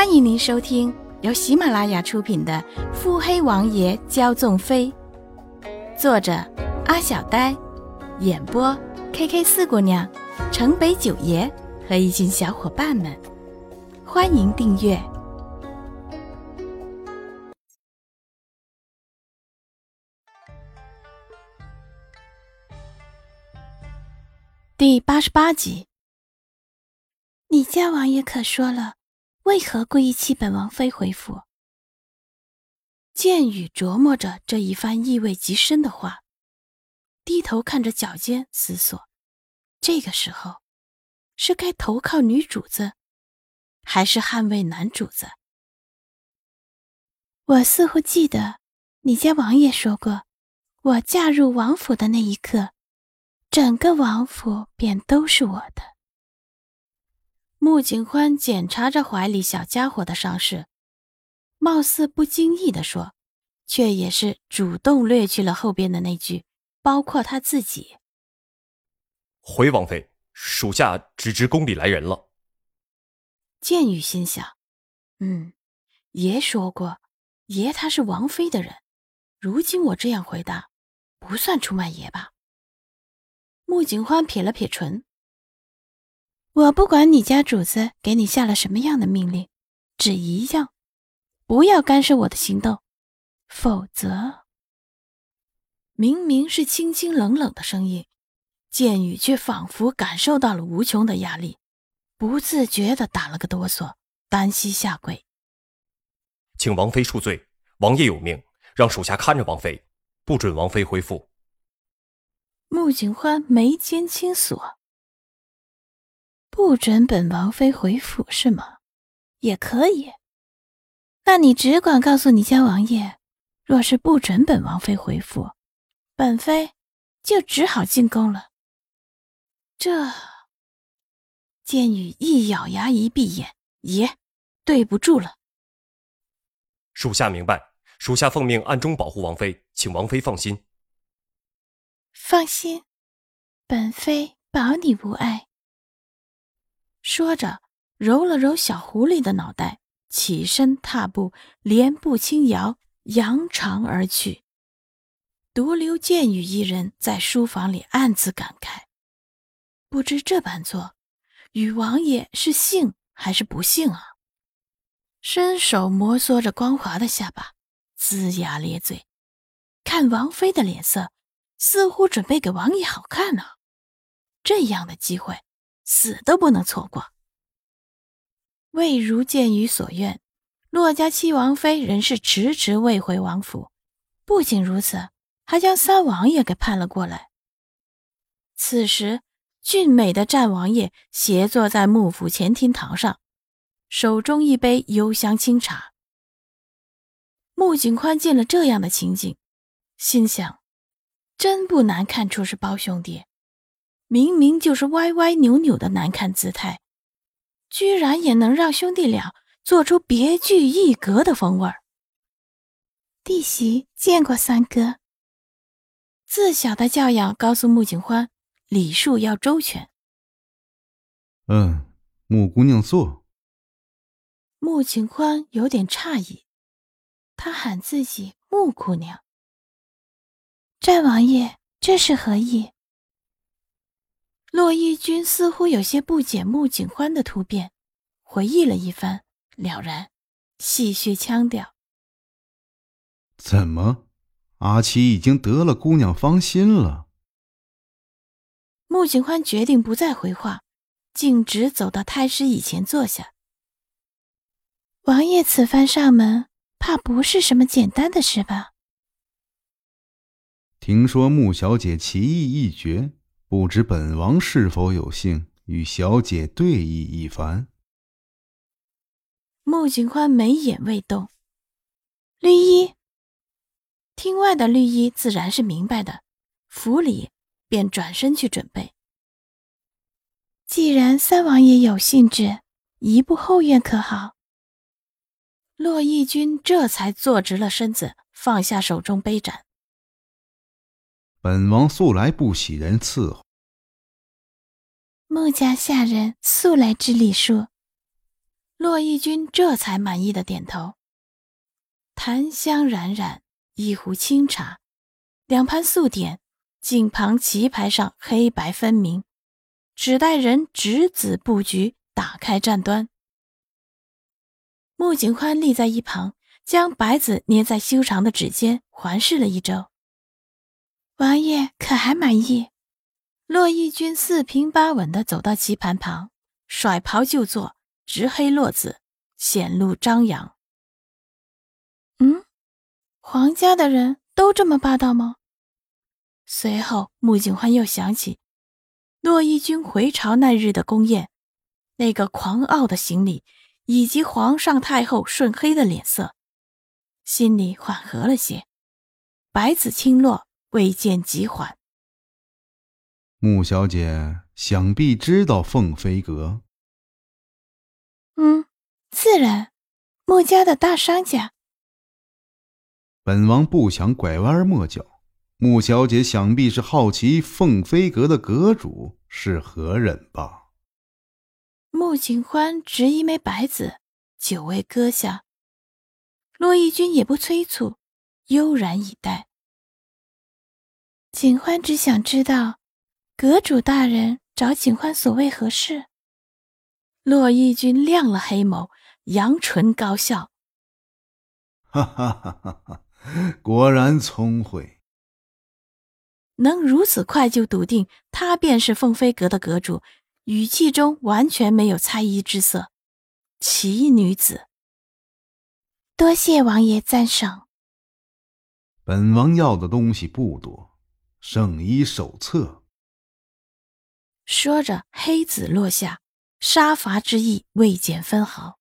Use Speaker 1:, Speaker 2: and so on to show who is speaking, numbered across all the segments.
Speaker 1: 欢迎您收听由喜马拉雅出品的《腹黑王爷骄纵妃》，作者阿小呆，演播 K K 四姑娘、城北九爷和一群小伙伴们。欢迎订阅第八十八集。
Speaker 2: 你家王爷可说了，为何故意气本王妃回府？
Speaker 1: 剑宇琢磨着这一番意味极深的话，低头看着脚尖思索：这个时候，是该投靠女主子，还是捍卫男主子？
Speaker 2: 我似乎记得你家王爷说过，我嫁入王府的那一刻，整个王府便都是我的。
Speaker 1: 穆景欢检查着怀里小家伙的伤势，貌似不经意地说，却也是主动略去了后边的那句“包括他自己”。
Speaker 3: 回王妃，属下只知宫里来人了。
Speaker 1: 剑宇心想：“嗯，爷说过，爷他是王妃的人，如今我这样回答，不算出卖爷吧？”穆景欢撇了撇唇。
Speaker 2: 我不管你家主子给你下了什么样的命令，只一样，不要干涉我的行动，否则。
Speaker 1: 明明是清清冷冷的声音，剑雨却仿佛感受到了无穷的压力，不自觉的打了个哆嗦，单膝下跪，
Speaker 3: 请王妃恕罪。王爷有命，让属下看着王妃，不准王妃恢复。
Speaker 1: 穆景欢眉间轻锁。
Speaker 2: 不准本王妃回府是吗？也可以。那你只管告诉你家王爷，若是不准本王妃回府，本妃就只好进宫了。
Speaker 1: 这剑雨一咬牙，一闭眼，爷，对不住了。
Speaker 3: 属下明白，属下奉命暗中保护王妃，请王妃放心。
Speaker 2: 放心，本妃保你无碍。
Speaker 1: 说着，揉了揉小狐狸的脑袋，起身踏步，连步轻摇，扬长而去。独留剑雨一人在书房里暗自感慨：不知这般做，与王爷是幸还是不幸啊？伸手摩挲着光滑的下巴，龇牙咧嘴，看王妃的脸色，似乎准备给王爷好看呢。这样的机会。死都不能错过。未如剑宇所愿，骆家七王妃仍是迟迟未回王府。不仅如此，还将三王爷给盼了过来。此时，俊美的战王爷斜坐在幕府前厅堂上，手中一杯幽香清茶。穆景宽见了这样的情景，心想：真不难看出是包兄弟。明明就是歪歪扭扭的难看姿态，居然也能让兄弟俩做出别具一格的风味儿。
Speaker 2: 弟媳见过三哥。
Speaker 1: 自小的教养告诉穆景欢，礼数要周全。
Speaker 4: 嗯，穆姑娘坐。
Speaker 1: 穆景欢有点诧异，他喊自己穆姑娘。
Speaker 2: 战王爷，这是何意？
Speaker 1: 洛义军似乎有些不解穆景欢的突变，回忆了一番，了然，戏谑腔调：“
Speaker 4: 怎么，阿七已经得了姑娘芳心了？”
Speaker 1: 穆景欢决定不再回话，径直走到太师椅前坐下。
Speaker 2: 王爷此番上门，怕不是什么简单的事吧？
Speaker 4: 听说穆小姐棋艺一绝。不知本王是否有幸与小姐对弈一番？
Speaker 1: 穆景欢眉眼未动，绿衣厅外的绿衣自然是明白的，府里便转身去准备。
Speaker 2: 既然三王爷有兴致，移步后院可好？
Speaker 1: 洛义军这才坐直了身子，放下手中杯盏。
Speaker 4: 本王素来不喜人伺候。
Speaker 2: 穆家下人素来知礼数。
Speaker 1: 骆义君这才满意的点头。檀香冉冉，一壶清茶，两盘素点，近旁棋牌上黑白分明，只待人执子布局，打开战端。穆景宽立在一旁，将白子捏在修长的指尖，环视了一周。
Speaker 2: 王爷可还满意？
Speaker 1: 骆义军四平八稳地走到棋盘旁，甩袍就坐，直黑落子，显露张扬。
Speaker 2: 嗯，皇家的人都这么霸道吗？
Speaker 1: 随后，穆景欢又想起骆义军回朝那日的宫宴，那个狂傲的行礼，以及皇上太后顺黑的脸色，心里缓和了些。白子清落。未见急缓，
Speaker 4: 穆小姐想必知道凤飞阁。
Speaker 2: 嗯，自然，穆家的大商家。
Speaker 4: 本王不想拐弯抹角，穆小姐想必是好奇凤飞阁的阁主是何人吧？
Speaker 1: 穆景欢执一枚白子，久未搁下。骆义君也不催促，悠然以待。
Speaker 2: 景欢只想知道，阁主大人找景欢所谓何事？
Speaker 1: 洛义君亮了黑眸，扬唇高笑：“
Speaker 4: 哈哈哈哈哈！果然聪慧，
Speaker 1: 能如此快就笃定他便是凤飞阁的阁主，语气中完全没有猜疑之色。奇女子，
Speaker 2: 多谢王爷赞赏。
Speaker 4: 本王要的东西不多。”圣医手册。
Speaker 1: 说着，黑子落下，杀伐之意未减分毫。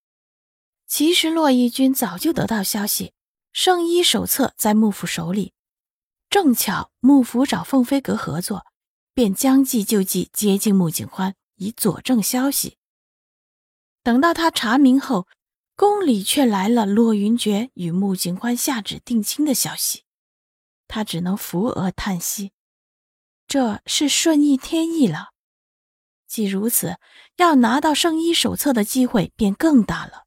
Speaker 1: 其实骆义军早就得到消息，圣医手册在幕府手里，正巧幕府找凤飞阁合作，便将计就计，接近穆景欢，以佐证消息。等到他查明后，宫里却来了骆云珏与穆景欢下旨定亲的消息。他只能扶额叹息，这是顺应天意了。既如此，要拿到圣医手册的机会便更大了。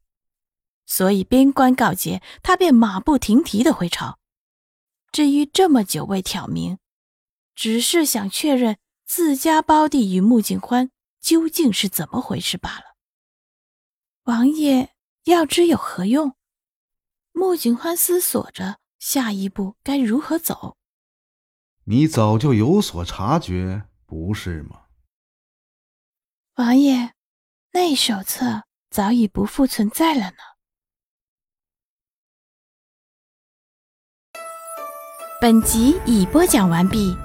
Speaker 1: 所以边关告捷，他便马不停蹄的回朝。至于这么久未挑明，只是想确认自家胞弟与穆景欢究竟是怎么回事罢了。
Speaker 2: 王爷要知有何用？
Speaker 1: 穆景欢思索着。下一步该如何走？
Speaker 4: 你早就有所察觉，不是吗？
Speaker 2: 王爷，那手册早已不复存在了呢。
Speaker 1: 本集已播讲完毕。